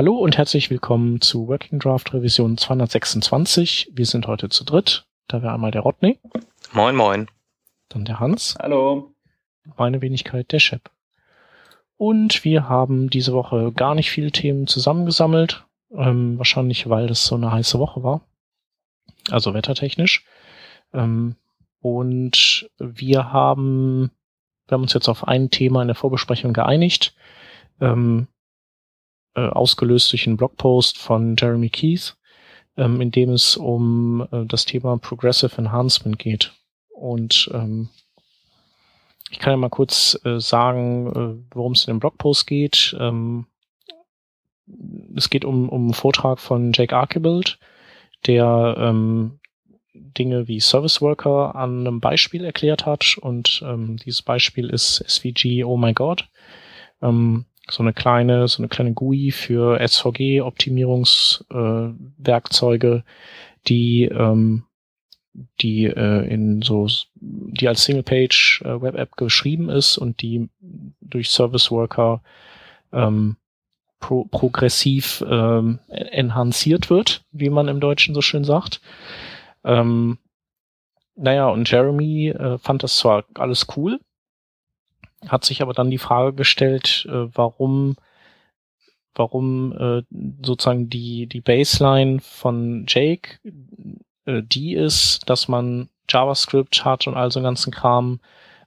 Hallo und herzlich willkommen zu Working Draft Revision 226. Wir sind heute zu dritt. Da wäre einmal der Rodney. Moin, moin. Dann der Hans. Hallo. Meine Wenigkeit, der Shep. Und wir haben diese Woche gar nicht viele Themen zusammengesammelt. Ähm, wahrscheinlich, weil das so eine heiße Woche war. Also wettertechnisch. Ähm, und wir haben, wir haben uns jetzt auf ein Thema in der Vorbesprechung geeinigt. Ähm, äh, ausgelöst durch einen Blogpost von Jeremy Keith, ähm, in dem es um äh, das Thema Progressive Enhancement geht. Und ähm, ich kann ja mal kurz äh, sagen, äh, worum es in dem Blogpost geht. Ähm, es geht um, um einen Vortrag von Jake Archibald, der ähm, Dinge wie Service Worker an einem Beispiel erklärt hat. Und ähm, dieses Beispiel ist SVG Oh My God. Ähm, so eine kleine, so eine kleine GUI für SVG-Optimierungswerkzeuge, äh, die ähm, die äh, in so die als Single-Page äh, Web-App geschrieben ist und die durch Service Worker ähm, pro progressiv ähm, enhanciert wird, wie man im Deutschen so schön sagt. Ähm, naja, und Jeremy äh, fand das zwar alles cool, hat sich aber dann die Frage gestellt, äh, warum warum äh, sozusagen die die Baseline von Jake äh, die ist, dass man JavaScript hat und all so ganzen Kram,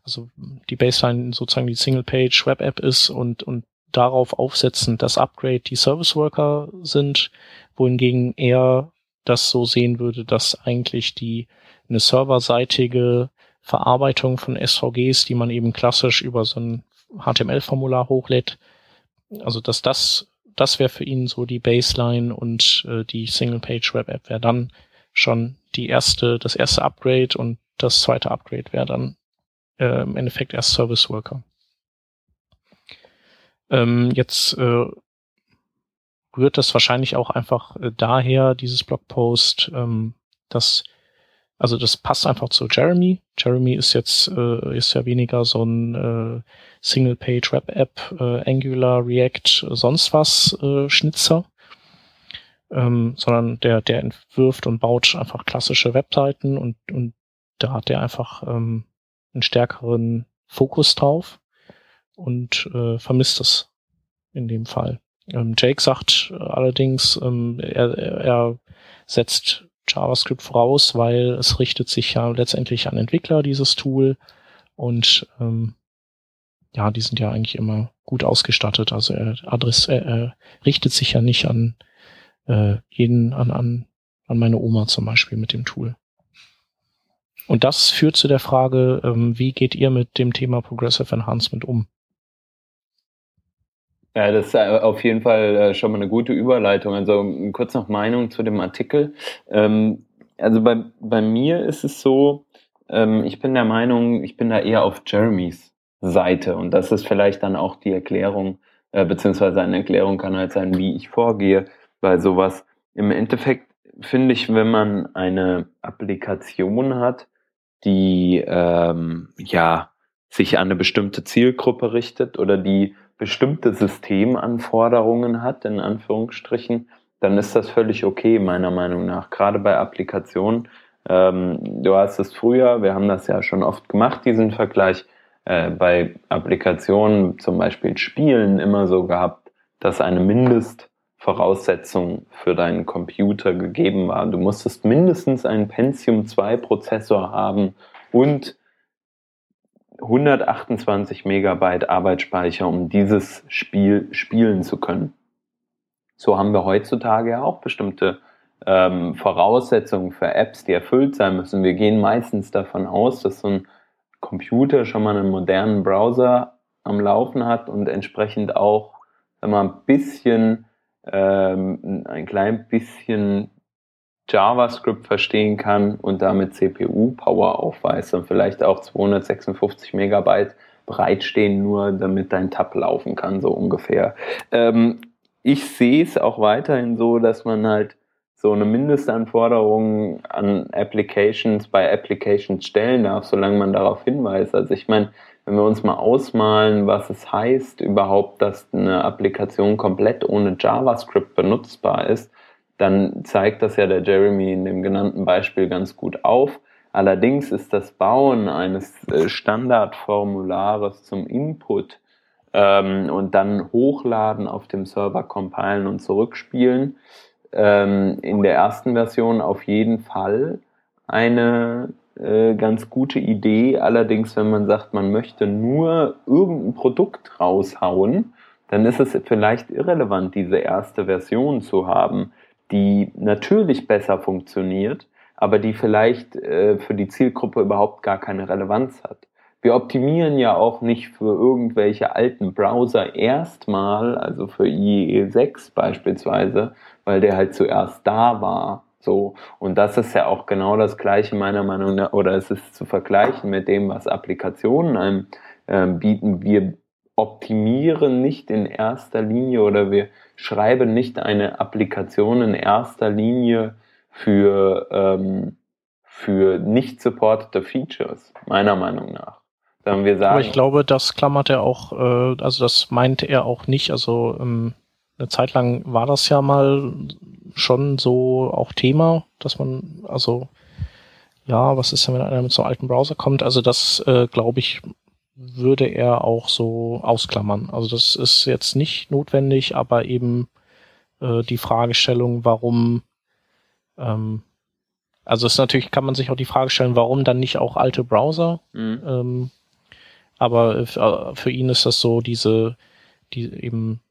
also die Baseline sozusagen die Single-Page Web-App ist und und darauf aufsetzen, dass Upgrade die Service Worker sind, wohingegen er das so sehen würde, dass eigentlich die eine serverseitige Verarbeitung von SVGs, die man eben klassisch über so ein HTML-Formular hochlädt. Also dass das, das wäre für ihn so die Baseline und äh, die Single-Page-Web-App wäre dann schon die erste, das erste Upgrade und das zweite Upgrade wäre dann äh, im Endeffekt erst Service Worker. Ähm, jetzt äh, rührt das wahrscheinlich auch einfach äh, daher, dieses Blogpost, ähm, dass also das passt einfach zu Jeremy. Jeremy ist jetzt äh, ist ja weniger so ein äh, Single-Page-Web-App, äh, Angular, React, sonst was äh, Schnitzer, ähm, sondern der der entwirft und baut einfach klassische Webseiten und und da hat er einfach ähm, einen stärkeren Fokus drauf und äh, vermisst es in dem Fall. Ähm, Jake sagt allerdings, ähm, er, er setzt JavaScript voraus, weil es richtet sich ja letztendlich an Entwickler, dieses Tool. Und ähm, ja, die sind ja eigentlich immer gut ausgestattet. Also er, Adress, er, er richtet sich ja nicht an äh, jeden, an, an, an meine Oma zum Beispiel mit dem Tool. Und das führt zu der Frage, ähm, wie geht ihr mit dem Thema Progressive Enhancement um? Ja, das ist äh, auf jeden Fall äh, schon mal eine gute Überleitung. Also kurz noch Meinung zu dem Artikel. Ähm, also bei, bei mir ist es so, ähm, ich bin der Meinung, ich bin da eher auf Jeremys Seite und das ist vielleicht dann auch die Erklärung, äh, beziehungsweise eine Erklärung kann halt sein, wie ich vorgehe bei sowas. Im Endeffekt finde ich, wenn man eine Applikation hat, die ähm, ja sich an eine bestimmte Zielgruppe richtet oder die bestimmte Systemanforderungen hat, in Anführungsstrichen, dann ist das völlig okay, meiner Meinung nach. Gerade bei Applikationen. Ähm, du hast es früher, wir haben das ja schon oft gemacht, diesen Vergleich, äh, bei Applikationen, zum Beispiel Spielen, immer so gehabt, dass eine Mindestvoraussetzung für deinen Computer gegeben war. Du musstest mindestens einen Pentium 2 Prozessor haben und 128 Megabyte Arbeitsspeicher, um dieses Spiel spielen zu können. So haben wir heutzutage ja auch bestimmte ähm, Voraussetzungen für Apps, die erfüllt sein müssen. Wir gehen meistens davon aus, dass so ein Computer schon mal einen modernen Browser am Laufen hat und entsprechend auch wenn man ein bisschen, ähm, ein klein bisschen JavaScript verstehen kann und damit CPU-Power aufweist und vielleicht auch 256 Megabyte bereitstehen, nur damit dein Tab laufen kann, so ungefähr. Ähm, ich sehe es auch weiterhin so, dass man halt so eine Mindestanforderung an Applications bei Applications stellen darf, solange man darauf hinweist. Also ich meine, wenn wir uns mal ausmalen, was es heißt, überhaupt, dass eine Applikation komplett ohne JavaScript benutzbar ist, dann zeigt das ja der Jeremy in dem genannten Beispiel ganz gut auf. Allerdings ist das Bauen eines äh, Standardformulares zum Input ähm, und dann hochladen auf dem Server, compilen und zurückspielen ähm, in der ersten Version auf jeden Fall eine äh, ganz gute Idee. Allerdings, wenn man sagt, man möchte nur irgendein Produkt raushauen, dann ist es vielleicht irrelevant, diese erste Version zu haben, die natürlich besser funktioniert, aber die vielleicht äh, für die Zielgruppe überhaupt gar keine Relevanz hat. Wir optimieren ja auch nicht für irgendwelche alten Browser erstmal, also für IE6 beispielsweise, weil der halt zuerst da war. So. Und das ist ja auch genau das Gleiche meiner Meinung nach, oder es ist zu vergleichen mit dem, was Applikationen einem äh, bieten. Wir optimieren nicht in erster Linie oder wir schreiben nicht eine Applikation in erster Linie für, ähm, für nicht supportete Features, meiner Meinung nach. Sondern wir sagen, Aber ich glaube, das klammert er auch, äh, also das meinte er auch nicht. Also ähm, eine Zeit lang war das ja mal schon so auch Thema, dass man, also ja, was ist denn, wenn einer mit so einem alten Browser kommt? Also das, äh, glaube ich, würde er auch so ausklammern. Also das ist jetzt nicht notwendig, aber eben äh, die Fragestellung, warum ähm, also es ist natürlich, kann man sich auch die Frage stellen, warum dann nicht auch alte Browser? Mhm. Ähm, aber äh, für ihn ist das so diese, die eben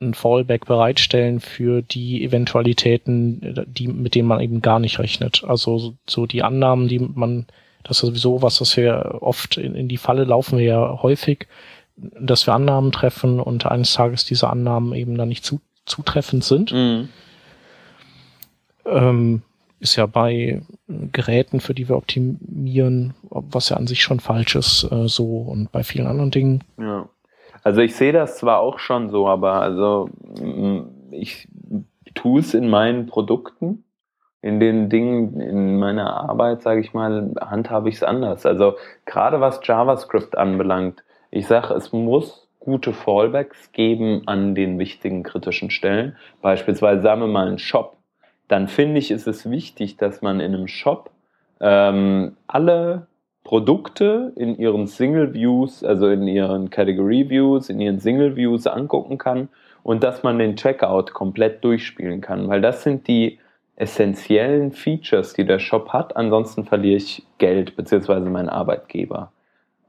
ein Fallback bereitstellen für die Eventualitäten, die, mit denen man eben gar nicht rechnet. Also so die Annahmen, die man, das ist sowieso was, das wir oft in, in die Falle laufen wir ja häufig, dass wir Annahmen treffen und eines Tages diese Annahmen eben dann nicht zu, zutreffend sind. Mhm. Ähm, ist ja bei Geräten, für die wir optimieren, was ja an sich schon falsch ist, äh, so und bei vielen anderen Dingen. Ja. Also ich sehe das zwar auch schon so, aber also mm, ich tue es in meinen Produkten, in den Dingen, in meiner Arbeit, sage ich mal, handhabe ich es anders. Also gerade was JavaScript anbelangt, ich sage, es muss gute Fallbacks geben an den wichtigen kritischen Stellen. Beispielsweise sagen wir mal einen Shop dann finde ich, ist es wichtig, dass man in einem Shop ähm, alle Produkte in ihren Single Views, also in ihren Category Views, in ihren Single Views angucken kann und dass man den Checkout komplett durchspielen kann, weil das sind die essentiellen Features, die der Shop hat. Ansonsten verliere ich Geld beziehungsweise mein Arbeitgeber.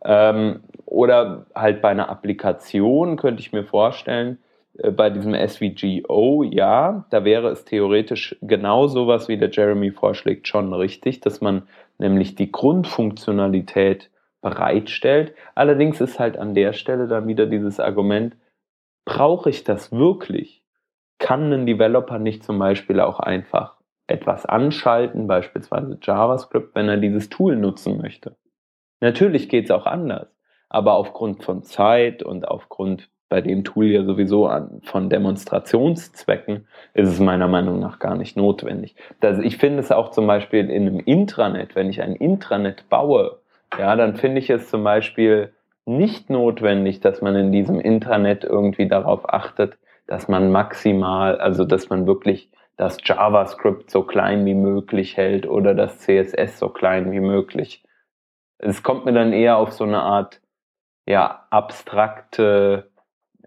Ähm, oder halt bei einer Applikation könnte ich mir vorstellen, äh, bei diesem SVGO, ja, da wäre es theoretisch genau sowas, wie der Jeremy vorschlägt, schon richtig, dass man nämlich die Grundfunktionalität bereitstellt. Allerdings ist halt an der Stelle dann wieder dieses Argument, brauche ich das wirklich? Kann ein Developer nicht zum Beispiel auch einfach etwas anschalten, beispielsweise JavaScript, wenn er dieses Tool nutzen möchte? Natürlich geht es auch anders, aber aufgrund von Zeit und aufgrund bei dem Tool ja sowieso an, von Demonstrationszwecken ist es meiner Meinung nach gar nicht notwendig. Das, ich finde es auch zum Beispiel in einem Intranet, wenn ich ein Intranet baue, ja, dann finde ich es zum Beispiel nicht notwendig, dass man in diesem Intranet irgendwie darauf achtet, dass man maximal, also dass man wirklich das JavaScript so klein wie möglich hält oder das CSS so klein wie möglich. Es kommt mir dann eher auf so eine Art ja abstrakte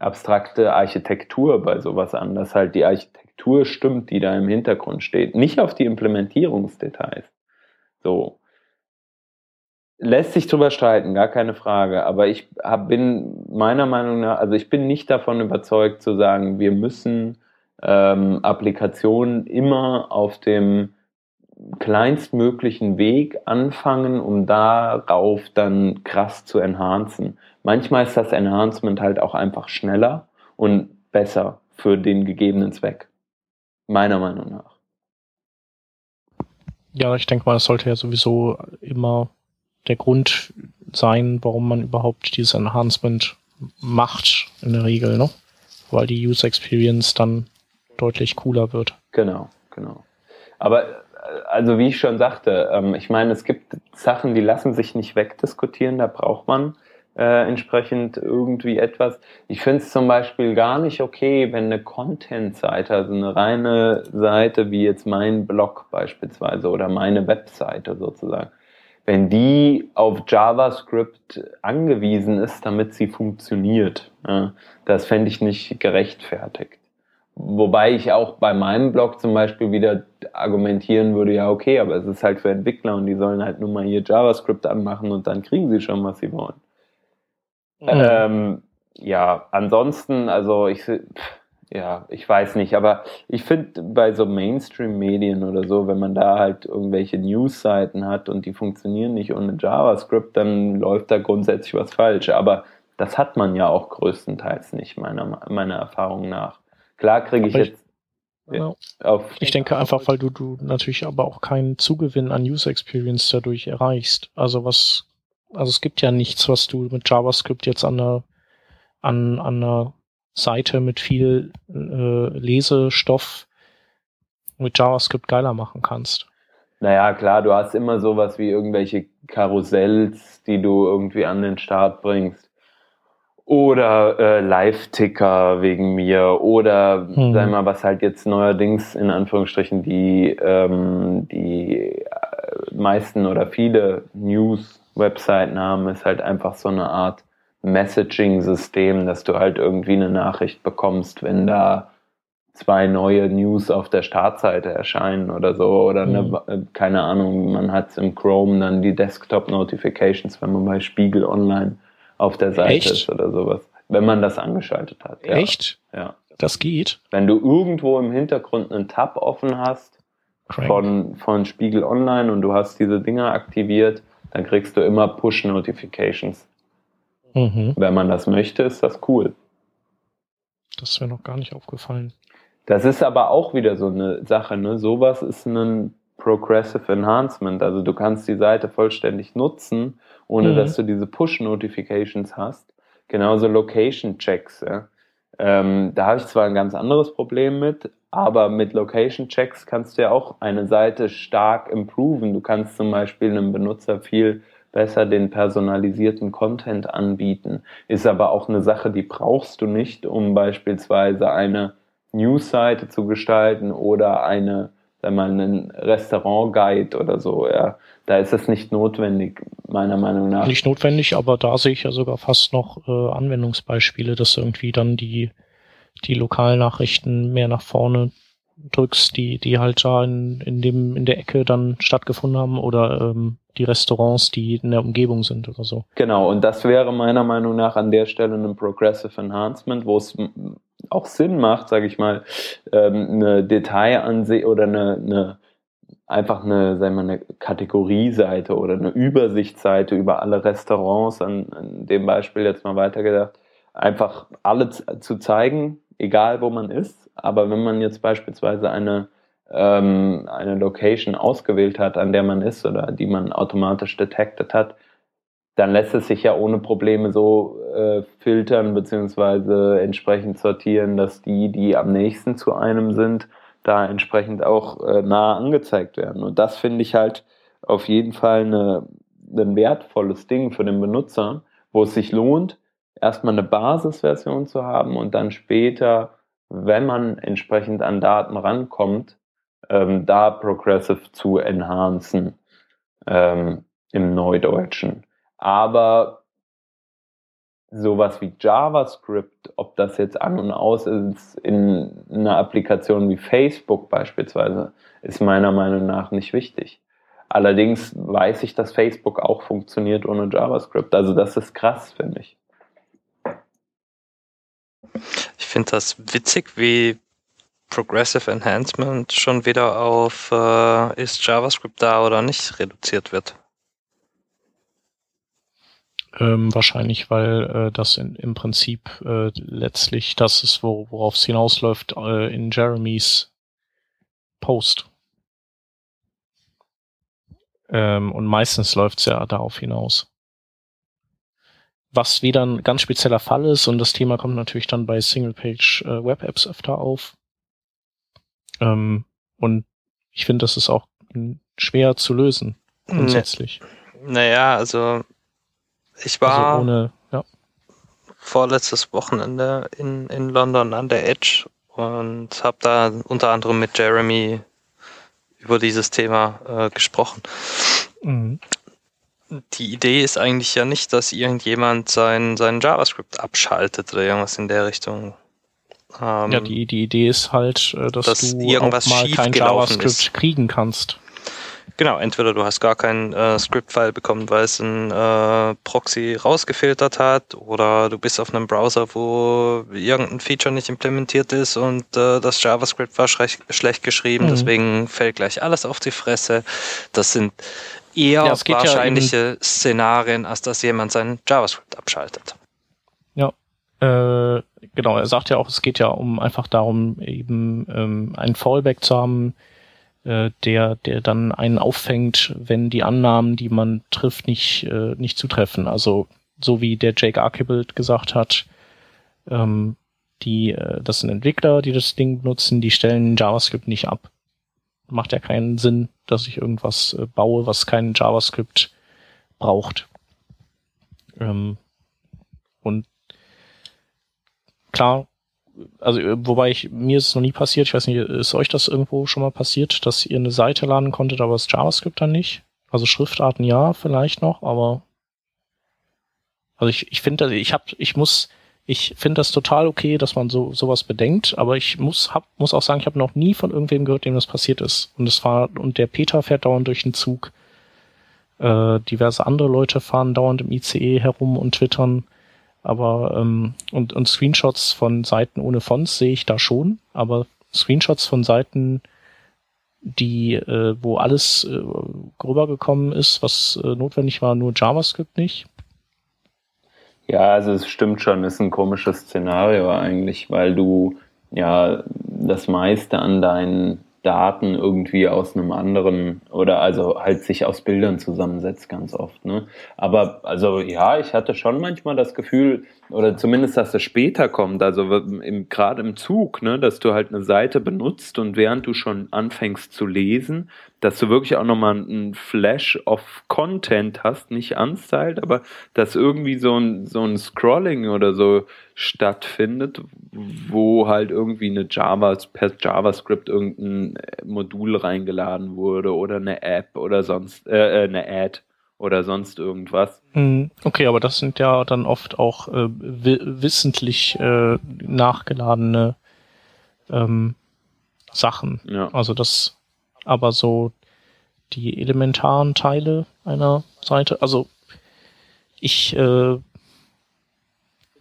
abstrakte Architektur bei sowas an, dass halt die Architektur stimmt, die da im Hintergrund steht, nicht auf die Implementierungsdetails. So. Lässt sich drüber streiten, gar keine Frage, aber ich hab, bin meiner Meinung nach, also ich bin nicht davon überzeugt zu sagen, wir müssen ähm, Applikationen immer auf dem kleinstmöglichen Weg anfangen, um darauf dann krass zu enhancen. Manchmal ist das Enhancement halt auch einfach schneller und besser für den gegebenen Zweck. Meiner Meinung nach. Ja, ich denke mal, das sollte ja sowieso immer der Grund sein, warum man überhaupt dieses Enhancement macht, in der Regel, ne? Weil die User Experience dann deutlich cooler wird. Genau, genau. Aber also wie ich schon sagte, ähm, ich meine, es gibt Sachen, die lassen sich nicht wegdiskutieren, da braucht man äh, entsprechend irgendwie etwas. Ich finde es zum Beispiel gar nicht okay, wenn eine Content-Seite, also eine reine Seite wie jetzt mein Blog beispielsweise oder meine Webseite sozusagen, wenn die auf JavaScript angewiesen ist, damit sie funktioniert. Ja, das fände ich nicht gerechtfertigt. Wobei ich auch bei meinem Blog zum Beispiel wieder argumentieren würde, ja, okay, aber es ist halt für Entwickler und die sollen halt nur mal hier JavaScript anmachen und dann kriegen sie schon, was sie wollen. Mhm. Ähm, ja, ansonsten, also ich, ja, ich weiß nicht, aber ich finde bei so Mainstream-Medien oder so, wenn man da halt irgendwelche News-Seiten hat und die funktionieren nicht ohne JavaScript, dann läuft da grundsätzlich was falsch. Aber das hat man ja auch größtenteils nicht, meiner, meiner Erfahrung nach. Klar kriege ich, ich jetzt ja. auf. Ich denke einfach, weil du, du natürlich aber auch keinen Zugewinn an User Experience dadurch erreichst. Also was, also es gibt ja nichts, was du mit JavaScript jetzt an einer, an, an einer Seite mit viel äh, Lesestoff mit JavaScript geiler machen kannst. Naja, klar, du hast immer sowas wie irgendwelche Karussells, die du irgendwie an den Start bringst oder äh, Live-Ticker wegen mir oder mhm. sag mal, was halt jetzt neuerdings in Anführungsstrichen die, ähm, die äh, meisten oder viele News-Webseiten haben, ist halt einfach so eine Art Messaging-System, dass du halt irgendwie eine Nachricht bekommst, wenn da zwei neue News auf der Startseite erscheinen oder so oder eine, mhm. Äh, keine Ahnung, man hat im Chrome dann die Desktop-Notifications, wenn man bei Spiegel Online auf der Seite Echt? ist oder sowas. Wenn man das angeschaltet hat. Ja. Echt? Ja. Das geht. Wenn du irgendwo im Hintergrund einen Tab offen hast von, von Spiegel Online und du hast diese Dinger aktiviert, dann kriegst du immer Push-Notifications. Mhm. Wenn man das möchte, ist das cool. Das ist mir noch gar nicht aufgefallen. Das ist aber auch wieder so eine Sache, ne? Sowas ist ein Progressive Enhancement. Also du kannst die Seite vollständig nutzen ohne mhm. dass du diese Push-Notifications hast. Genauso Location-Checks. Ja. Ähm, da habe ich zwar ein ganz anderes Problem mit, aber mit Location-Checks kannst du ja auch eine Seite stark improven. Du kannst zum Beispiel einem Benutzer viel besser den personalisierten Content anbieten. Ist aber auch eine Sache, die brauchst du nicht, um beispielsweise eine News-Seite zu gestalten oder eine wenn man einen Restaurant-Guide oder so, ja, da ist es nicht notwendig, meiner Meinung nach. Nicht notwendig, aber da sehe ich ja sogar fast noch äh, Anwendungsbeispiele, dass irgendwie dann die, die Lokalnachrichten mehr nach vorne drückst, die, die halt da in, in dem, in der Ecke dann stattgefunden haben oder ähm, die Restaurants, die in der Umgebung sind oder so. Genau, und das wäre meiner Meinung nach an der Stelle ein Progressive Enhancement, wo es auch Sinn macht, sage ich mal, ähm, eine Detailansicht oder eine, eine einfach eine, sagen wir, eine Kategorieseite oder eine Übersichtsseite über alle Restaurants, an, an dem Beispiel jetzt mal weitergedacht, einfach alle zu zeigen, egal wo man ist. Aber wenn man jetzt beispielsweise eine, ähm, eine Location ausgewählt hat, an der man ist oder die man automatisch detected hat, dann lässt es sich ja ohne Probleme so äh, filtern beziehungsweise entsprechend sortieren, dass die, die am nächsten zu einem sind, da entsprechend auch äh, nah angezeigt werden. Und das finde ich halt auf jeden Fall eine, ein wertvolles Ding für den Benutzer, wo es sich lohnt, erstmal eine Basisversion zu haben und dann später, wenn man entsprechend an Daten rankommt, ähm, da Progressive zu enhancen ähm, im Neudeutschen. Aber sowas wie JavaScript, ob das jetzt an und aus ist in einer Applikation wie Facebook beispielsweise, ist meiner Meinung nach nicht wichtig. Allerdings weiß ich, dass Facebook auch funktioniert ohne JavaScript. Also das ist krass, finde ich. Ich finde das witzig, wie Progressive Enhancement schon wieder auf äh, ist JavaScript da oder nicht reduziert wird. Ähm, wahrscheinlich, weil äh, das in, im Prinzip äh, letztlich das ist, wo, worauf es hinausläuft äh, in Jeremys Post. Ähm, und meistens läuft es ja darauf hinaus. Was wieder ein ganz spezieller Fall ist, und das Thema kommt natürlich dann bei Single-Page äh, öfter auf. Ähm, und ich finde, das ist auch schwer zu lösen, grundsätzlich. Naja, also ich war. Also ohne, vorletztes Wochenende in, in London an der Edge und habe da unter anderem mit Jeremy über dieses Thema äh, gesprochen. Mhm. Die Idee ist eigentlich ja nicht, dass irgendjemand sein, sein JavaScript abschaltet oder irgendwas in der Richtung. Ähm, ja, die, die Idee ist halt, äh, dass, dass du irgendwas mal kein JavaScript ist. kriegen kannst. Genau, entweder du hast gar kein äh, Script-File bekommen, weil es ein äh, Proxy rausgefiltert hat, oder du bist auf einem Browser, wo irgendein Feature nicht implementiert ist und äh, das JavaScript war schlecht geschrieben, mhm. deswegen fällt gleich alles auf die Fresse. Das sind eher ja, wahrscheinliche ja Szenarien, als dass jemand sein JavaScript abschaltet. Ja, äh, genau. Er sagt ja auch, es geht ja um einfach darum, eben ähm, ein Fallback zu haben, äh, der, der dann einen auffängt, wenn die Annahmen, die man trifft, nicht, äh, nicht zutreffen. Also so wie der Jake Archibald gesagt hat, ähm, die, äh, das sind Entwickler, die das Ding benutzen, die stellen JavaScript nicht ab. Macht ja keinen Sinn, dass ich irgendwas äh, baue, was kein JavaScript braucht. Ähm, und klar, also äh, wobei ich, mir ist es noch nie passiert, ich weiß nicht, ist euch das irgendwo schon mal passiert, dass ihr eine Seite laden konntet, aber das JavaScript dann nicht? Also Schriftarten ja, vielleicht noch, aber also ich, ich finde, ich hab, ich muss, ich finde das total okay, dass man so sowas bedenkt, aber ich muss hab, muss auch sagen, ich habe noch nie von irgendwem gehört, dem das passiert ist. Und es war und der Peter fährt dauernd durch den Zug. Äh, diverse andere Leute fahren dauernd im ICE herum und twittern. Aber ähm, und, und Screenshots von Seiten ohne Fonts sehe ich da schon, aber Screenshots von Seiten, die, äh, wo alles äh, rübergekommen ist, was äh, notwendig war, nur JavaScript nicht. Ja, also es stimmt schon, ist ein komisches Szenario eigentlich, weil du ja das meiste an deinen Daten irgendwie aus einem anderen oder also halt sich aus Bildern zusammensetzt ganz oft. Ne? Aber also ja, ich hatte schon manchmal das Gefühl, oder zumindest, dass es später kommt, also gerade im Zug, ne, dass du halt eine Seite benutzt und während du schon anfängst zu lesen, dass du wirklich auch nochmal einen Flash of Content hast, nicht unstyled, aber dass irgendwie so ein, so ein Scrolling oder so stattfindet, wo halt irgendwie eine Java, per JavaScript irgendein Modul reingeladen wurde oder eine App oder sonst, äh, äh eine Ad oder sonst irgendwas. Mhm. Okay, aber das sind ja dann oft auch äh, wissentlich äh, nachgeladene ähm, Sachen. Ja. Also das, aber so die elementaren Teile einer Seite, also ich äh,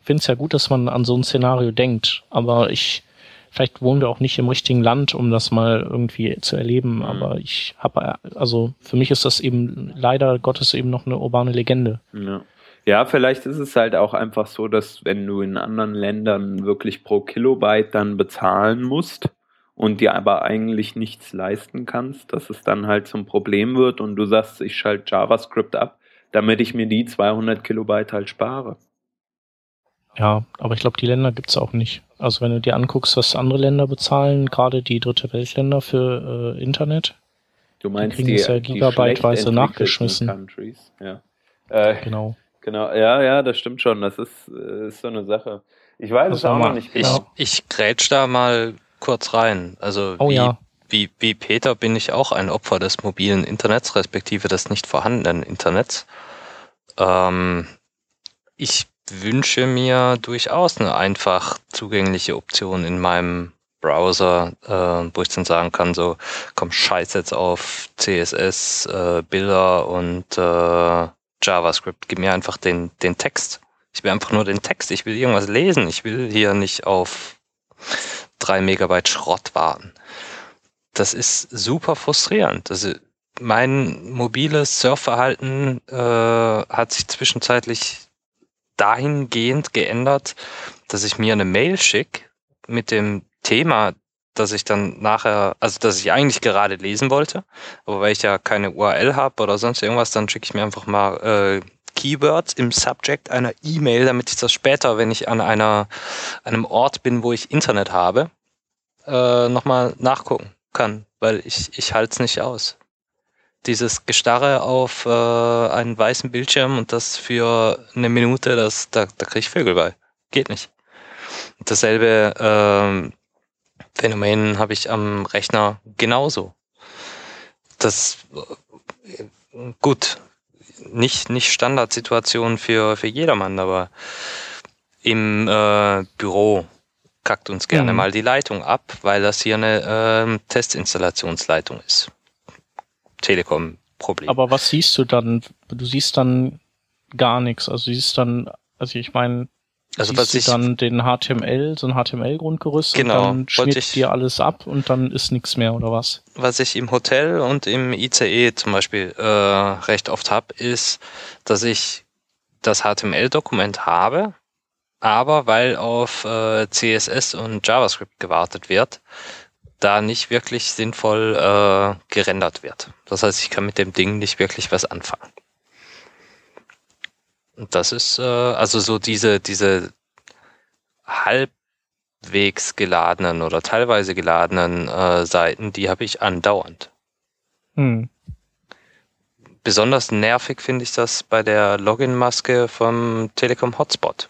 finde es ja gut, dass man an so ein Szenario denkt, aber ich Vielleicht wohnen wir auch nicht im richtigen Land, um das mal irgendwie zu erleben, mhm. aber ich habe, also für mich ist das eben leider Gottes eben noch eine urbane Legende. Ja. Ja, vielleicht ist es halt auch einfach so, dass wenn du in anderen Ländern wirklich pro Kilobyte dann bezahlen musst und dir aber eigentlich nichts leisten kannst, dass es dann halt zum Problem wird und du sagst, ich schalte JavaScript ab, damit ich mir die 200 Kilobyte halt spare. Ja, aber ich glaube, die Länder gibt's auch nicht. Also wenn du dir anguckst, was andere Länder bezahlen, gerade die dritte Weltländer für äh, Internet, du meinst die kriegen die, es ja gigabyteweise nachgeschmissen. Countries. Ja. Äh, genau. Genau, ja, ja, das stimmt schon. Das ist, äh, ist so eine Sache. Ich weiß es auch noch nicht genau. Ich, ich grätsch da mal kurz rein. Also oh, wie, ja. wie, wie Peter bin ich auch ein Opfer des mobilen Internets, respektive des nicht vorhandenen Internets. Ähm, ich wünsche mir durchaus eine einfach zugängliche Option in meinem Browser, äh, wo ich dann sagen kann, so, komm, scheiß jetzt auf CSS, äh, Bilder und äh, JavaScript. Gib mir einfach den, den Text. Ich will einfach nur den Text. Ich will irgendwas lesen. Ich will hier nicht auf drei Megabyte Schrott warten. Das ist super frustrierend. Also mein mobiles Surfverhalten äh, hat sich zwischenzeitlich dahingehend geändert, dass ich mir eine Mail schicke mit dem Thema, das ich dann nachher, also dass ich eigentlich gerade lesen wollte, aber weil ich ja keine URL habe oder sonst irgendwas, dann schicke ich mir einfach mal äh, Keywords im Subject einer E-Mail, damit ich das später, wenn ich an einer, einem Ort bin, wo ich Internet habe, äh, nochmal nachgucken kann, weil ich, ich halte es nicht aus dieses Gestarre auf äh, einen weißen Bildschirm und das für eine Minute, das, da, da kriege ich Vögel bei. Geht nicht. Dasselbe ähm, Phänomen habe ich am Rechner genauso. Das äh, gut, nicht, nicht Standardsituation für, für jedermann, aber im äh, Büro kackt uns gerne mhm. mal die Leitung ab, weil das hier eine äh, Testinstallationsleitung ist. Telekom-Problem. Aber was siehst du dann? Du siehst dann gar nichts. Also du siehst dann, also ich meine, also siehst was du ich, dann den HTML, so ein HTML-Grundgerüst genau, und dann schmiert dir alles ab und dann ist nichts mehr oder was? Was ich im Hotel und im ICE zum Beispiel äh, recht oft habe, ist, dass ich das HTML-Dokument habe, aber weil auf äh, CSS und JavaScript gewartet wird, da nicht wirklich sinnvoll äh, gerendert wird. Das heißt, ich kann mit dem Ding nicht wirklich was anfangen. Und das ist äh, also so diese, diese halbwegs geladenen oder teilweise geladenen äh, Seiten, die habe ich andauernd. Hm. Besonders nervig finde ich das bei der Login-Maske vom Telekom Hotspot.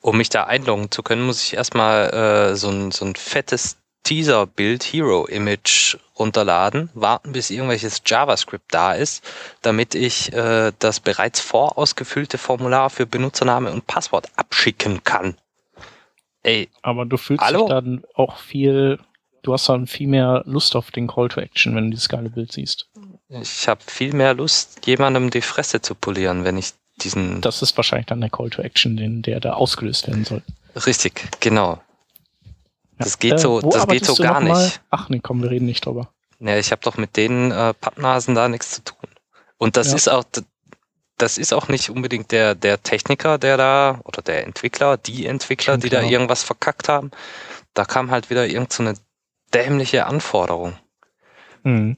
Um mich da einloggen zu können, muss ich erstmal äh, so, ein, so ein fettes Teaser-Bild, Hero-Image runterladen, warten, bis irgendwelches JavaScript da ist, damit ich äh, das bereits vorausgefüllte Formular für Benutzername und Passwort abschicken kann. Ey, aber du fühlst hallo? dich dann auch viel, du hast dann viel mehr Lust auf den Call to Action, wenn du dieses geile Bild siehst. Ich habe viel mehr Lust, jemandem die Fresse zu polieren, wenn ich diesen. Das ist wahrscheinlich dann der Call to Action, den, der da ausgelöst werden soll. Richtig, genau. Das geht so, äh, das geht so gar nicht. Ach nee, komm, wir reden nicht drüber. Ja, ich habe doch mit den äh, Pappnasen da nichts zu tun. Und das ja. ist auch, das ist auch nicht unbedingt der, der Techniker, der da, oder der Entwickler, die Entwickler, Stimmt, die da irgendwas verkackt haben. Da kam halt wieder irgend so eine dämliche Anforderung. Mhm.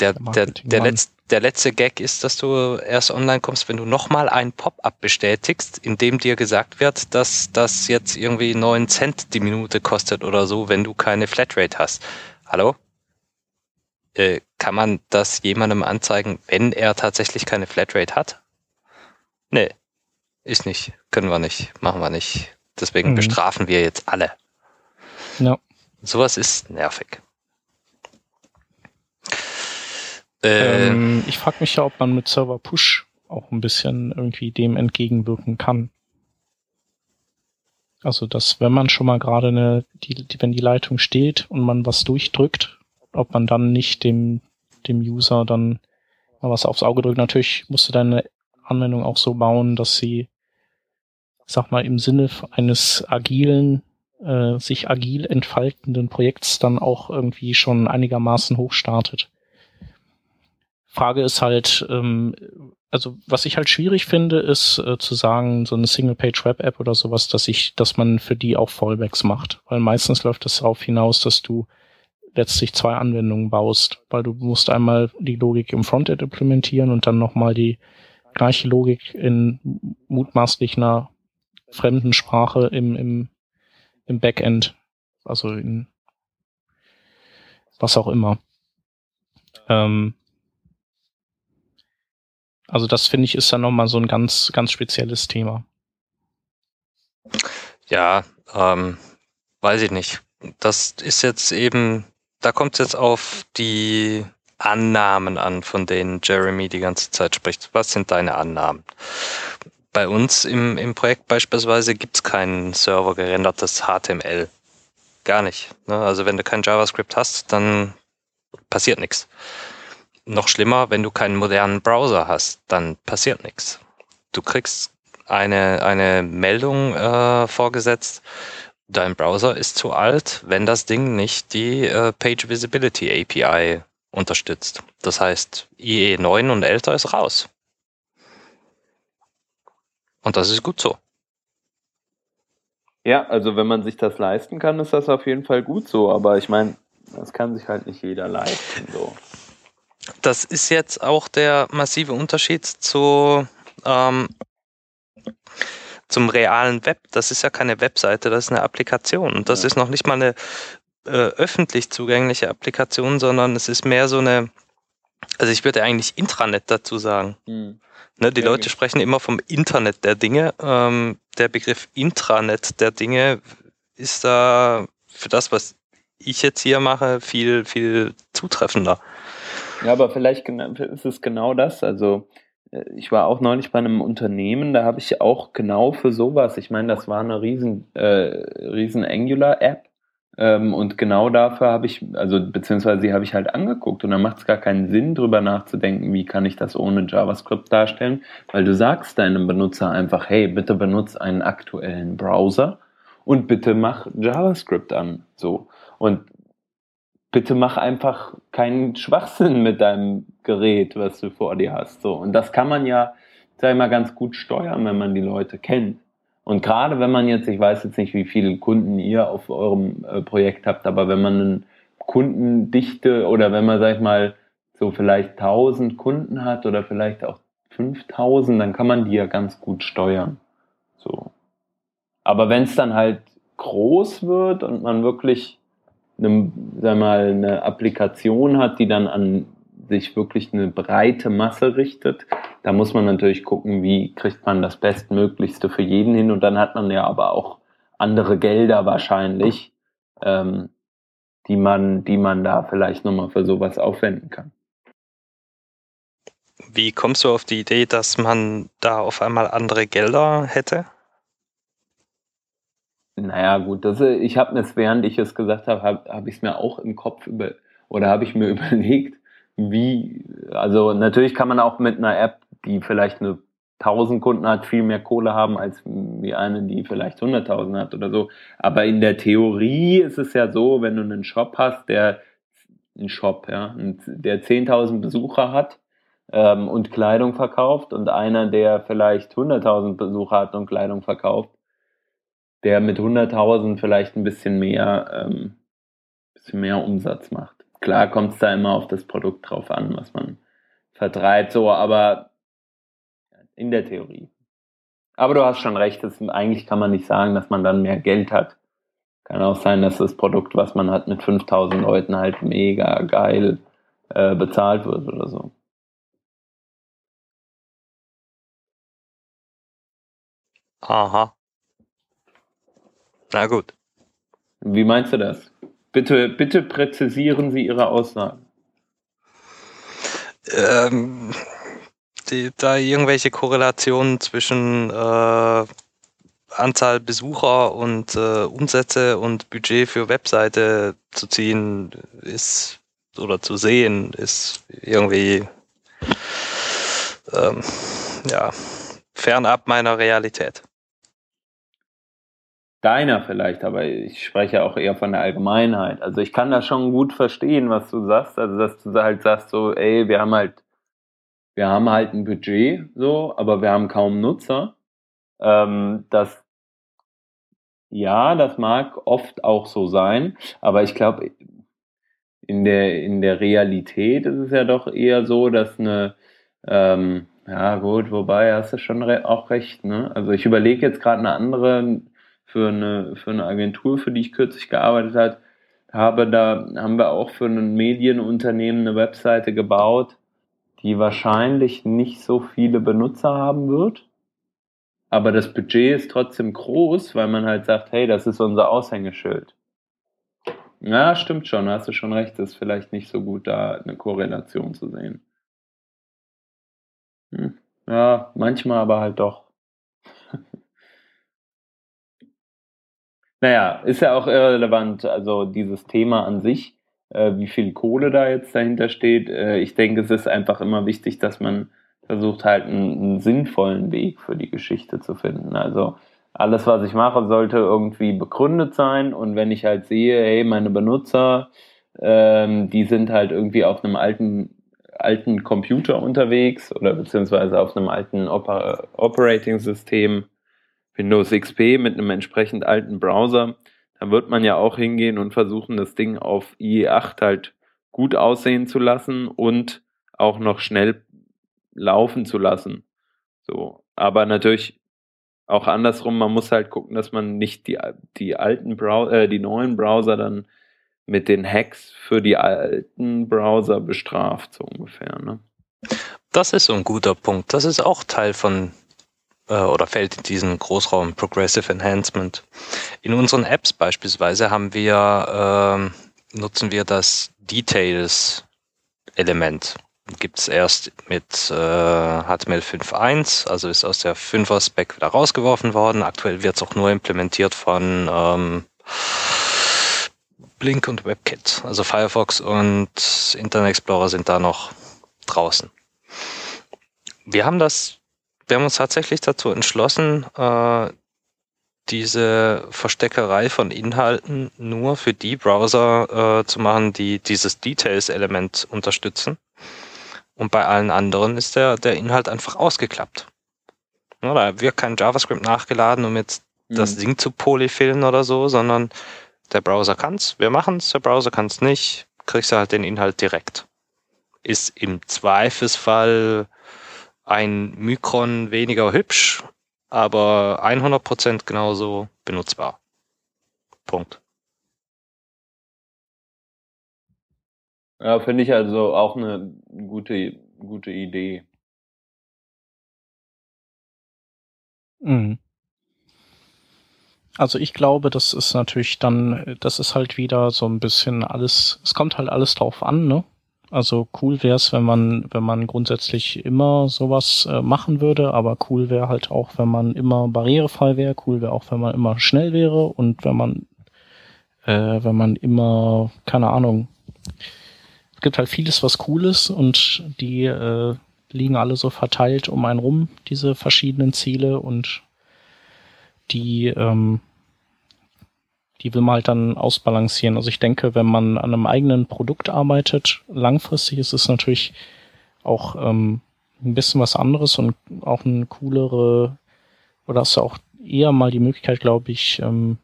Der, der, der, letzt, der letzte Gag ist, dass du erst online kommst, wenn du nochmal ein Pop-up bestätigst, in dem dir gesagt wird, dass das jetzt irgendwie neun Cent die Minute kostet oder so, wenn du keine Flatrate hast. Hallo? Äh, kann man das jemandem anzeigen, wenn er tatsächlich keine Flatrate hat? Nee, ist nicht. Können wir nicht. Machen wir nicht. Deswegen mhm. bestrafen wir jetzt alle. Ja. Sowas ist nervig. Äh, ähm, ich frage mich ja, ob man mit Server Push auch ein bisschen irgendwie dem entgegenwirken kann. Also, dass wenn man schon mal gerade eine, die, die, wenn die Leitung steht und man was durchdrückt, ob man dann nicht dem, dem User dann mal was aufs Auge drückt. Natürlich musst du deine Anwendung auch so bauen, dass sie, sag mal, im Sinne eines agilen, äh, sich agil entfaltenden Projekts dann auch irgendwie schon einigermaßen hoch startet. Frage ist halt, ähm, also was ich halt schwierig finde, ist äh, zu sagen, so eine Single-Page-Web-App oder sowas, dass ich, dass man für die auch Fallbacks macht. Weil meistens läuft das darauf hinaus, dass du letztlich zwei Anwendungen baust, weil du musst einmal die Logik im Frontend implementieren und dann nochmal die gleiche Logik in mutmaßlich einer fremden Sprache im, im, im Backend, also in was auch immer. Ähm, also das finde ich ist dann nochmal so ein ganz, ganz spezielles Thema. Ja, ähm, weiß ich nicht. Das ist jetzt eben, da kommt es jetzt auf die Annahmen an, von denen Jeremy die ganze Zeit spricht. Was sind deine Annahmen? Bei uns im, im Projekt beispielsweise gibt es kein Server gerendertes HTML. Gar nicht. Ne? Also wenn du kein JavaScript hast, dann passiert nichts noch schlimmer, wenn du keinen modernen Browser hast, dann passiert nichts. Du kriegst eine, eine Meldung äh, vorgesetzt, dein Browser ist zu alt, wenn das Ding nicht die äh, Page Visibility API unterstützt. Das heißt, IE 9 und älter ist raus. Und das ist gut so. Ja, also wenn man sich das leisten kann, ist das auf jeden Fall gut so. Aber ich meine, das kann sich halt nicht jeder leisten. So. Das ist jetzt auch der massive Unterschied zu, ähm, zum realen Web. Das ist ja keine Webseite, das ist eine Applikation. Und das ja. ist noch nicht mal eine äh, öffentlich zugängliche Applikation, sondern es ist mehr so eine Also ich würde eigentlich Intranet dazu sagen. Hm. Ne, die ja, Leute sprechen immer vom Internet der Dinge. Ähm, der Begriff Intranet der Dinge ist da für das, was ich jetzt hier mache, viel, viel zutreffender. Ja, aber vielleicht ist es genau das. Also äh, ich war auch neulich bei einem Unternehmen, da habe ich auch genau für sowas, ich meine, das war eine riesen, äh, riesen Angular-App ähm, und genau dafür habe ich, also beziehungsweise die habe ich halt angeguckt und da macht es gar keinen Sinn, drüber nachzudenken, wie kann ich das ohne JavaScript darstellen, weil du sagst deinem Benutzer einfach, hey, bitte benutze einen aktuellen Browser und bitte mach JavaScript an. So. Und bitte mach einfach keinen Schwachsinn mit deinem Gerät, was du vor dir hast. So. Und das kann man ja, sag ich mal, ganz gut steuern, wenn man die Leute kennt. Und gerade wenn man jetzt, ich weiß jetzt nicht, wie viele Kunden ihr auf eurem äh, Projekt habt, aber wenn man eine Kundendichte oder wenn man, sag ich mal, so vielleicht 1000 Kunden hat oder vielleicht auch 5000, dann kann man die ja ganz gut steuern. So. Aber wenn es dann halt groß wird und man wirklich eine, sag mal, eine Applikation hat, die dann an sich wirklich eine breite Masse richtet, da muss man natürlich gucken, wie kriegt man das Bestmöglichste für jeden hin. Und dann hat man ja aber auch andere Gelder wahrscheinlich, ähm, die man, die man da vielleicht nochmal für sowas aufwenden kann. Wie kommst du auf die Idee, dass man da auf einmal andere Gelder hätte? Naja, gut, das, ich habe mir, während ich es gesagt habe, habe hab ich es mir auch im Kopf über oder habe ich mir überlegt, wie, also natürlich kann man auch mit einer App, die vielleicht eine 1000 Kunden hat, viel mehr Kohle haben als wie eine, die vielleicht 100.000 hat oder so. Aber in der Theorie ist es ja so, wenn du einen Shop hast, der, ein Shop, ja, der 10.000 Besucher hat, ähm, und Kleidung verkauft und einer, der vielleicht 100.000 Besucher hat und Kleidung verkauft, der mit 100.000 vielleicht ein bisschen mehr, ähm, bisschen mehr Umsatz macht. Klar kommt es da immer auf das Produkt drauf an, was man vertreibt, so, aber in der Theorie. Aber du hast schon recht, das, eigentlich kann man nicht sagen, dass man dann mehr Geld hat. Kann auch sein, dass das Produkt, was man hat, mit 5000 Leuten halt mega geil äh, bezahlt wird oder so. Aha. Na gut. Wie meinst du das? Bitte, bitte präzisieren Sie Ihre Aussagen. Ähm, die, da irgendwelche Korrelationen zwischen äh, Anzahl Besucher und äh, Umsätze und Budget für Webseite zu ziehen ist oder zu sehen ist irgendwie ähm, ja fernab meiner Realität. Deiner vielleicht, aber ich spreche auch eher von der Allgemeinheit. Also ich kann das schon gut verstehen, was du sagst. Also dass du halt sagst so, ey, wir haben halt, wir haben halt ein Budget, so, aber wir haben kaum Nutzer. Ähm, das, ja, das mag oft auch so sein, aber ich glaube, in der, in der Realität ist es ja doch eher so, dass eine, ähm, ja gut, wobei hast du schon re auch recht, ne? Also ich überlege jetzt gerade eine andere für eine, für eine Agentur, für die ich kürzlich gearbeitet hat, habe. Da haben wir auch für ein Medienunternehmen eine Webseite gebaut, die wahrscheinlich nicht so viele Benutzer haben wird. Aber das Budget ist trotzdem groß, weil man halt sagt, hey, das ist unser Aushängeschild. Ja, stimmt schon, hast du schon recht, ist vielleicht nicht so gut, da eine Korrelation zu sehen. Hm. Ja, manchmal aber halt doch. Naja, ist ja auch irrelevant, also dieses Thema an sich, äh, wie viel Kohle da jetzt dahinter steht. Äh, ich denke, es ist einfach immer wichtig, dass man versucht halt einen, einen, sinnvollen Weg für die Geschichte zu finden. Also alles, was ich mache, sollte irgendwie begründet sein und wenn ich halt sehe, hey, meine Benutzer, ähm, die sind halt irgendwie auf einem alten alten Computer unterwegs oder beziehungsweise auf einem alten Oper Operating System Windows XP mit einem entsprechend alten Browser, dann wird man ja auch hingehen und versuchen, das Ding auf IE8 halt gut aussehen zu lassen und auch noch schnell laufen zu lassen. So, aber natürlich auch andersrum, man muss halt gucken, dass man nicht die, die alten Browser, äh, die neuen Browser dann mit den Hacks für die alten Browser bestraft, so ungefähr. Ne? Das ist so ein guter Punkt. Das ist auch Teil von äh, oder fällt in diesen Großraum Progressive Enhancement. In unseren Apps beispielsweise haben wir, äh, nutzen wir das Details Element. Gibt es erst mit äh, HTML 5.1, also ist aus der 5er Spec wieder rausgeworfen worden. Aktuell wird es auch nur implementiert von ähm, Blink und WebKit. Also Firefox und Internet Explorer sind da noch draußen. Wir haben das, wir haben uns tatsächlich dazu entschlossen, äh, diese Versteckerei von Inhalten nur für die Browser äh, zu machen, die dieses Details-Element unterstützen. Und bei allen anderen ist der, der Inhalt einfach ausgeklappt. Ja, da wird kein JavaScript nachgeladen, um jetzt mhm. das Ding zu polyfillen oder so, sondern der Browser kann's, wir machen's, der Browser kann's nicht, kriegst du halt den Inhalt direkt. Ist im Zweifelsfall ein Mykron weniger hübsch, aber 100% genauso benutzbar. Punkt. Ja, finde ich also auch eine gute, gute Idee. Mhm. Also ich glaube, das ist natürlich dann, das ist halt wieder so ein bisschen alles, es kommt halt alles drauf an, ne? Also cool wäre es, wenn man, wenn man grundsätzlich immer sowas äh, machen würde, aber cool wäre halt auch, wenn man immer barrierefrei wäre, cool wäre auch, wenn man immer schnell wäre und wenn man, äh, wenn man immer, keine Ahnung, es gibt halt vieles, was cool ist und die äh, liegen alle so verteilt um einen rum, diese verschiedenen Ziele und die, ähm, die will man halt dann ausbalancieren. Also ich denke, wenn man an einem eigenen Produkt arbeitet, langfristig ist es natürlich auch ähm, ein bisschen was anderes und auch eine coolere, oder hast du auch eher mal die Möglichkeit, glaube ich, ähm,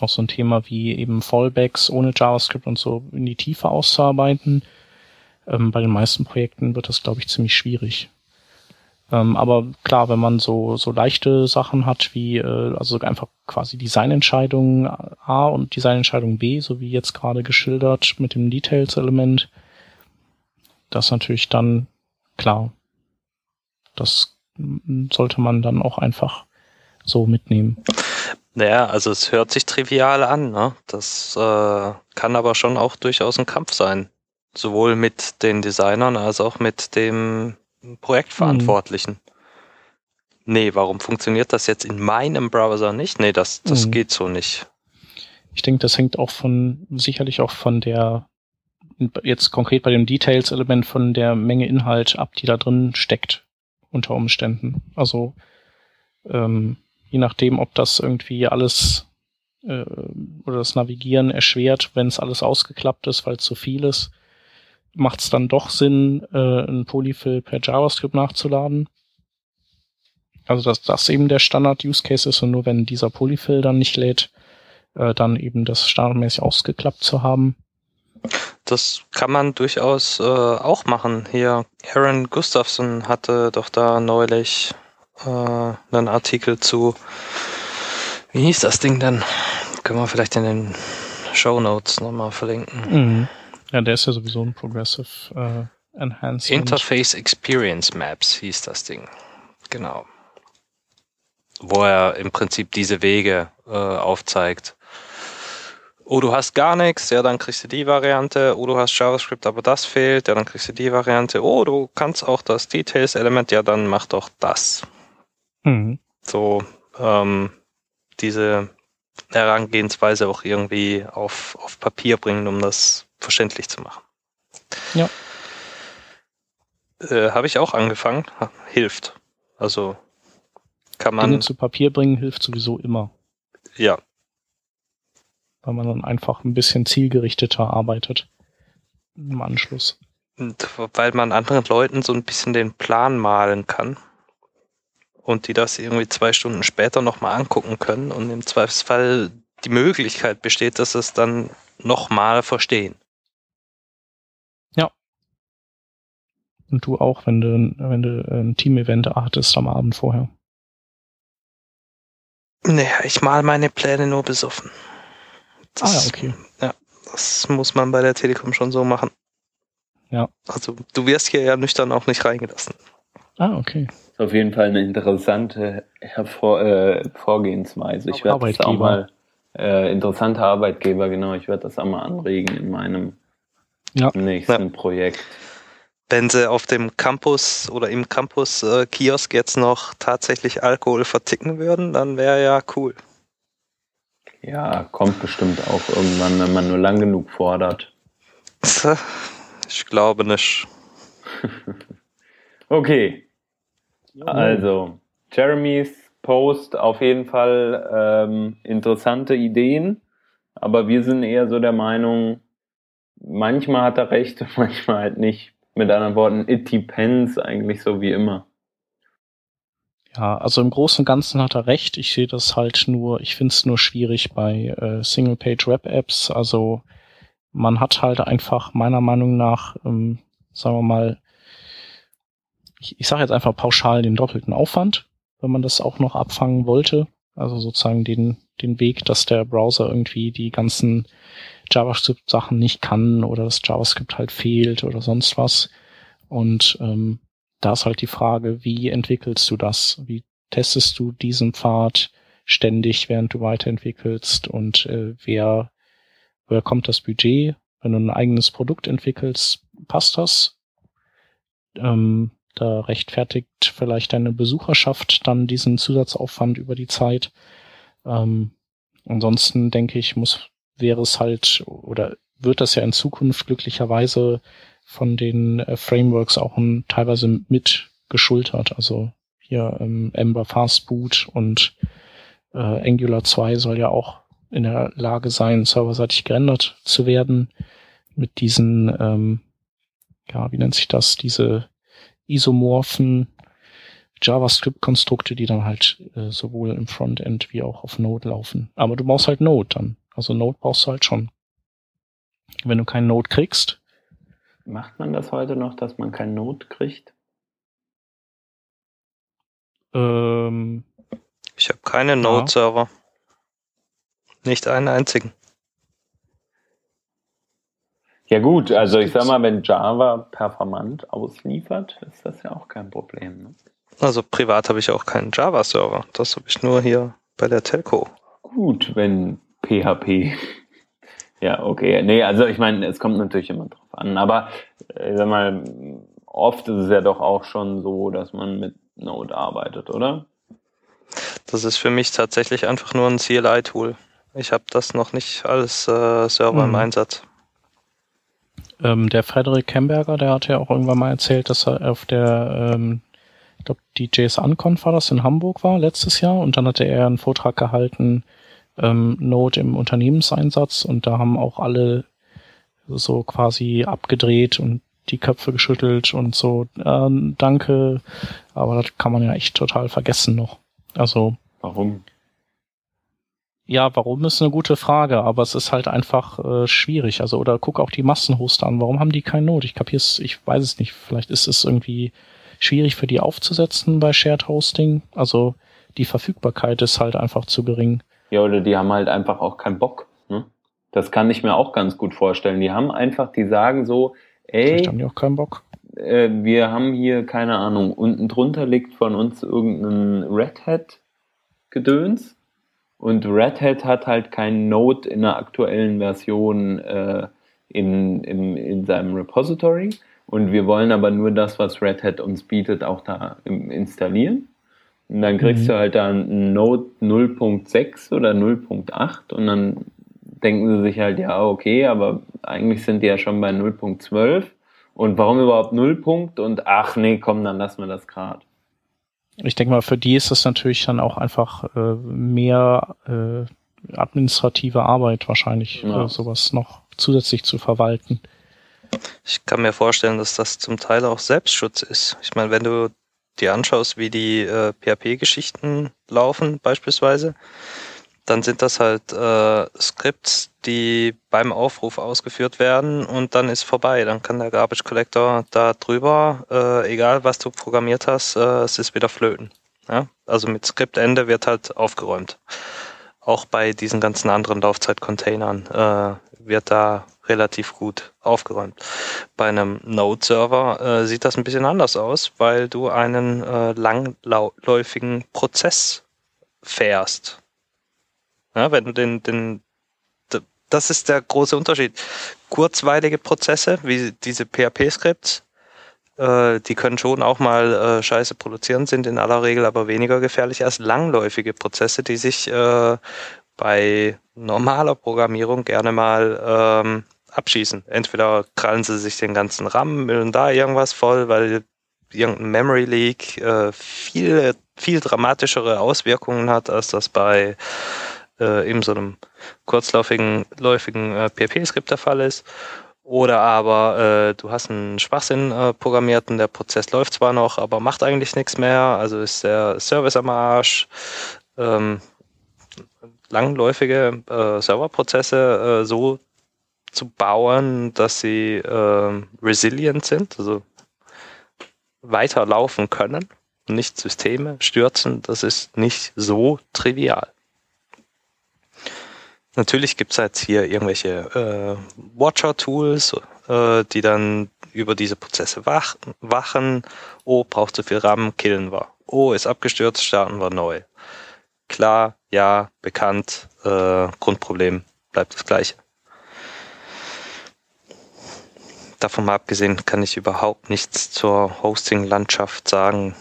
auch so ein Thema wie eben Fallbacks ohne JavaScript und so in die Tiefe auszuarbeiten. Ähm, bei den meisten Projekten wird das, glaube ich, ziemlich schwierig. Ähm, aber klar, wenn man so, so leichte Sachen hat, wie äh, also einfach quasi Designentscheidung A und Designentscheidung B, so wie jetzt gerade geschildert mit dem Details-Element, das natürlich dann klar. Das sollte man dann auch einfach so mitnehmen. Naja, also es hört sich trivial an, ne? Das äh, kann aber schon auch durchaus ein Kampf sein. Sowohl mit den Designern als auch mit dem Projektverantwortlichen. Mhm. Nee, warum funktioniert das jetzt in meinem Browser nicht? Nee, das, das mhm. geht so nicht. Ich denke, das hängt auch von, sicherlich auch von der, jetzt konkret bei dem Details-Element von der Menge Inhalt ab, die da drin steckt, unter Umständen. Also, ähm, je nachdem, ob das irgendwie alles äh, oder das Navigieren erschwert, wenn es alles ausgeklappt ist, weil es zu viel ist, macht es dann doch Sinn, äh, ein Polyfill per JavaScript nachzuladen. Also dass das eben der Standard-Use-Case ist und nur wenn dieser Polyfill dann nicht lädt, äh, dann eben das standardmäßig ausgeklappt zu haben. Das kann man durchaus äh, auch machen. Hier, Aaron Gustafsson hatte doch da neulich äh, einen Artikel zu, wie hieß das Ding denn? Können wir vielleicht in den Show Notes nochmal verlinken. Mhm. Ja, der ist ja sowieso ein Progressive äh, Enhancement. Interface Experience Maps hieß das Ding. Genau. Wo er im Prinzip diese Wege äh, aufzeigt. Oh, du hast gar nichts, ja, dann kriegst du die Variante. Oh, du hast JavaScript, aber das fehlt, ja, dann kriegst du die Variante. Oh, du kannst auch das Details-Element, ja, dann mach doch das. Mhm. So, ähm, diese Herangehensweise auch irgendwie auf, auf Papier bringen, um das verständlich zu machen. Ja. Äh, Habe ich auch angefangen. Hilft. Also kann man. Dinge zu Papier bringen hilft sowieso immer. Ja. Weil man dann einfach ein bisschen zielgerichteter arbeitet im Anschluss. Und weil man anderen Leuten so ein bisschen den Plan malen kann und die das irgendwie zwei Stunden später nochmal angucken können und im Zweifelsfall die Möglichkeit besteht, dass es dann nochmal verstehen. Und du auch, wenn du, wenn du ein Team-Event hattest am Abend vorher. Naja, ich mal meine Pläne nur besoffen. Das, ah ja, okay. Ja, Das muss man bei der Telekom schon so machen. Ja. Also du wirst hier ja nüchtern auch nicht reingelassen. Ah, okay. Ist auf jeden Fall eine interessante Hervor äh, Vorgehensweise. Ich werde das auch mal äh, interessanter Arbeitgeber, genau. Ich werde das auch mal anregen in meinem ja. nächsten ja. Projekt. Wenn sie auf dem Campus oder im Campus äh, jetzt noch tatsächlich Alkohol verticken würden, dann wäre ja cool. Ja, kommt bestimmt auch irgendwann, wenn man nur lang genug fordert. Ich glaube nicht. okay. Also, Jeremys Post auf jeden Fall ähm, interessante Ideen, aber wir sind eher so der Meinung, manchmal hat er recht und manchmal halt nicht. Mit anderen Worten, it depends eigentlich so wie immer. Ja, also im Großen und Ganzen hat er recht. Ich sehe das halt nur, ich finde es nur schwierig bei äh, Single-Page-Web-Apps. Also man hat halt einfach meiner Meinung nach, ähm, sagen wir mal, ich, ich sage jetzt einfach pauschal den doppelten Aufwand, wenn man das auch noch abfangen wollte. Also sozusagen den, den Weg, dass der Browser irgendwie die ganzen JavaScript-Sachen nicht kann oder das JavaScript halt fehlt oder sonst was. Und ähm, da ist halt die Frage, wie entwickelst du das? Wie testest du diesen Pfad ständig, während du weiterentwickelst? Und äh, wer, woher kommt das Budget? Wenn du ein eigenes Produkt entwickelst, passt das? Ähm, da rechtfertigt vielleicht deine Besucherschaft dann diesen Zusatzaufwand über die Zeit. Ähm, ansonsten denke ich, muss, wäre es halt, oder wird das ja in Zukunft glücklicherweise von den äh, Frameworks auch ein, teilweise mit geschultert. Also hier ähm, Ember Fastboot und äh, Angular 2 soll ja auch in der Lage sein, serverseitig gerendert zu werden mit diesen, ähm, ja, wie nennt sich das, diese isomorphen JavaScript-Konstrukte, die dann halt äh, sowohl im Frontend wie auch auf Node laufen. Aber du brauchst halt Node dann. Also Node brauchst du halt schon. Wenn du keinen Node kriegst, Macht man das heute noch, dass man kein Node kriegt? Ähm, ich habe keine Node-Server. Nicht einen einzigen. Ja gut, also ich sag mal, wenn Java performant ausliefert, ist das ja auch kein Problem. Ne? Also privat habe ich auch keinen Java-Server. Das habe ich nur hier bei der Telco. Gut, wenn PHP ja, okay. Nee, also ich meine, es kommt natürlich immer drauf an. Aber äh, ich sag mal, oft ist es ja doch auch schon so, dass man mit Node arbeitet, oder? Das ist für mich tatsächlich einfach nur ein CLI-Tool. Ich habe das noch nicht als äh, Server mhm. im Einsatz. Ähm, der Frederik Kemberger, der hat ja auch irgendwann mal erzählt, dass er auf der, ähm, ich glaube, die JSON-Conf war das in Hamburg war letztes Jahr und dann hatte er einen Vortrag gehalten, ähm, Node im Unternehmenseinsatz und da haben auch alle so quasi abgedreht und die Köpfe geschüttelt und so, äh, danke, aber das kann man ja echt total vergessen noch. Also. Warum? Ja, warum ist eine gute Frage, aber es ist halt einfach äh, schwierig. Also, oder guck auch die Massenhoster an. Warum haben die kein Node? Ich kapier's, ich weiß es nicht. Vielleicht ist es irgendwie schwierig für die aufzusetzen bei Shared Hosting. Also, die Verfügbarkeit ist halt einfach zu gering. Ja, oder die haben halt einfach auch keinen Bock. Ne? Das kann ich mir auch ganz gut vorstellen. Die haben einfach, die sagen so, ey. Vielleicht haben die auch keinen Bock. Äh, wir haben hier, keine Ahnung, unten drunter liegt von uns irgendein Red Hat Gedöns. Und Red Hat hat halt keinen Node in der aktuellen Version äh, in, in, in seinem Repository. Und wir wollen aber nur das, was Red Hat uns bietet, auch da installieren. Und dann kriegst mhm. du halt da ein Node 0.6 oder 0.8 und dann denken sie sich halt, ja, okay, aber eigentlich sind die ja schon bei 0.12 und warum überhaupt 0 Punkt und ach nee, komm, dann lassen wir das gerade. Ich denke mal, für die ist das natürlich dann auch einfach äh, mehr äh, administrative Arbeit wahrscheinlich, ja. äh, sowas noch zusätzlich zu verwalten. Ich kann mir vorstellen, dass das zum Teil auch Selbstschutz ist. Ich meine, wenn du dir anschaust, wie die äh, PHP-Geschichten laufen beispielsweise, dann sind das halt äh, Skripts, die beim Aufruf ausgeführt werden und dann ist vorbei. Dann kann der Garbage Collector da drüber, äh, egal was du programmiert hast, äh, es ist wieder flöten. Ja? Also mit Skriptende wird halt aufgeräumt. Auch bei diesen ganzen anderen Laufzeit-Containern. Äh, wird da relativ gut aufgeräumt. Bei einem Node-Server äh, sieht das ein bisschen anders aus, weil du einen äh, langläufigen Prozess fährst. Ja, wenn du den, den, das ist der große Unterschied. Kurzweilige Prozesse, wie diese PHP-Skripts, äh, die können schon auch mal äh, Scheiße produzieren, sind in aller Regel aber weniger gefährlich als langläufige Prozesse, die sich äh, bei normaler Programmierung gerne mal ähm, abschießen. Entweder krallen sie sich den ganzen RAM, müllen da irgendwas voll, weil irgendein Memory Leak äh, viel, viel dramatischere Auswirkungen hat, als das bei äh, eben so einem kurzläufigen läufigen äh, PHP-Skript der Fall ist. Oder aber äh, du hast einen Schwachsinn äh, programmiert und der Prozess läuft zwar noch, aber macht eigentlich nichts mehr, also ist der Service am Arsch. Ähm, langläufige äh, Serverprozesse äh, so zu bauen, dass sie äh, resilient sind, also weiterlaufen können, nicht Systeme stürzen, das ist nicht so trivial. Natürlich gibt es jetzt hier irgendwelche äh, Watcher-Tools, äh, die dann über diese Prozesse wach, wachen. Oh, braucht zu viel RAM, killen wir. Oh, ist abgestürzt, starten wir neu. Klar, ja, bekannt, äh, Grundproblem bleibt das gleiche. Davon mal abgesehen kann ich überhaupt nichts zur Hosting-Landschaft sagen,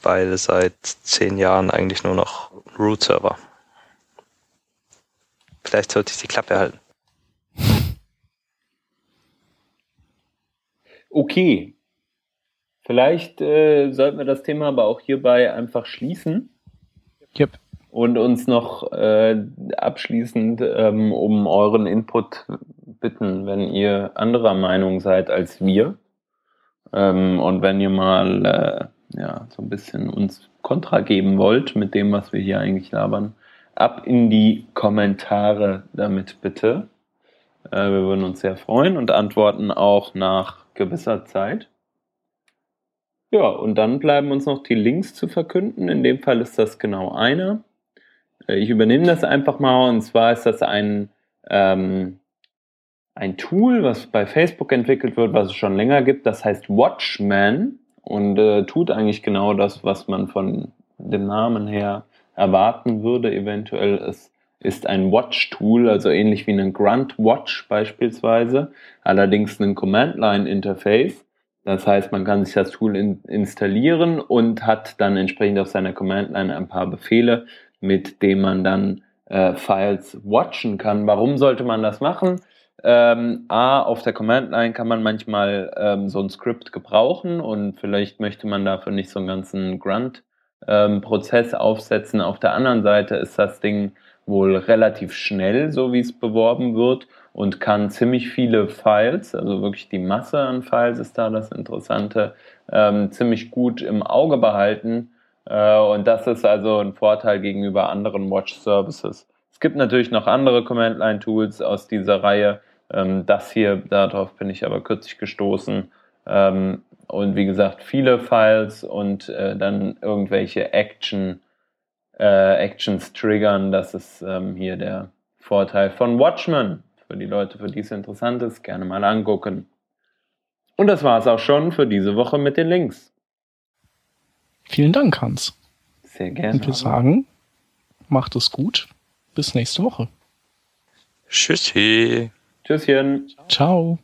weil seit zehn Jahren eigentlich nur noch Root-Server. Vielleicht sollte ich die Klappe halten. Okay. Vielleicht äh, sollten wir das Thema aber auch hierbei einfach schließen. Yep. Und uns noch äh, abschließend ähm, um euren Input bitten, wenn ihr anderer Meinung seid als wir. Ähm, und wenn ihr mal äh, ja, so ein bisschen uns Kontra geben wollt mit dem, was wir hier eigentlich labern, ab in die Kommentare damit bitte. Äh, wir würden uns sehr freuen und antworten auch nach gewisser Zeit. Ja, und dann bleiben uns noch die Links zu verkünden. In dem Fall ist das genau einer. Äh, ich übernehme das einfach mal und zwar ist das ein, ähm, ein Tool, was bei Facebook entwickelt wird, was es schon länger gibt. Das heißt Watchman und äh, tut eigentlich genau das, was man von dem Namen her erwarten würde, eventuell. Es ist ein Watch-Tool, also ähnlich wie ein Grunt Watch beispielsweise, allerdings ein Command-Line-Interface. Das heißt, man kann sich das Tool in, installieren und hat dann entsprechend auf seiner Command-Line ein paar Befehle, mit denen man dann äh, Files watchen kann. Warum sollte man das machen? Ähm, A, auf der Command-Line kann man manchmal ähm, so ein Skript gebrauchen und vielleicht möchte man dafür nicht so einen ganzen Grunt ähm, Prozess aufsetzen. Auf der anderen Seite ist das Ding wohl relativ schnell, so wie es beworben wird, und kann ziemlich viele Files, also wirklich die Masse an Files ist da das Interessante, ähm, ziemlich gut im Auge behalten. Äh, und das ist also ein Vorteil gegenüber anderen Watch Services. Es gibt natürlich noch andere Command-Line-Tools aus dieser Reihe. Ähm, das hier, darauf bin ich aber kürzlich gestoßen, ähm, und wie gesagt viele Files und äh, dann irgendwelche Action, äh, Actions triggern. Das ist ähm, hier der Vorteil von Watchmen. Für die Leute, für die es interessant ist, gerne mal angucken. Und das war es auch schon für diese Woche mit den Links. Vielen Dank, Hans. Sehr gerne. Und wir sagen, macht es gut. Bis nächste Woche. Tschüssi. Tschüsschen. Ciao.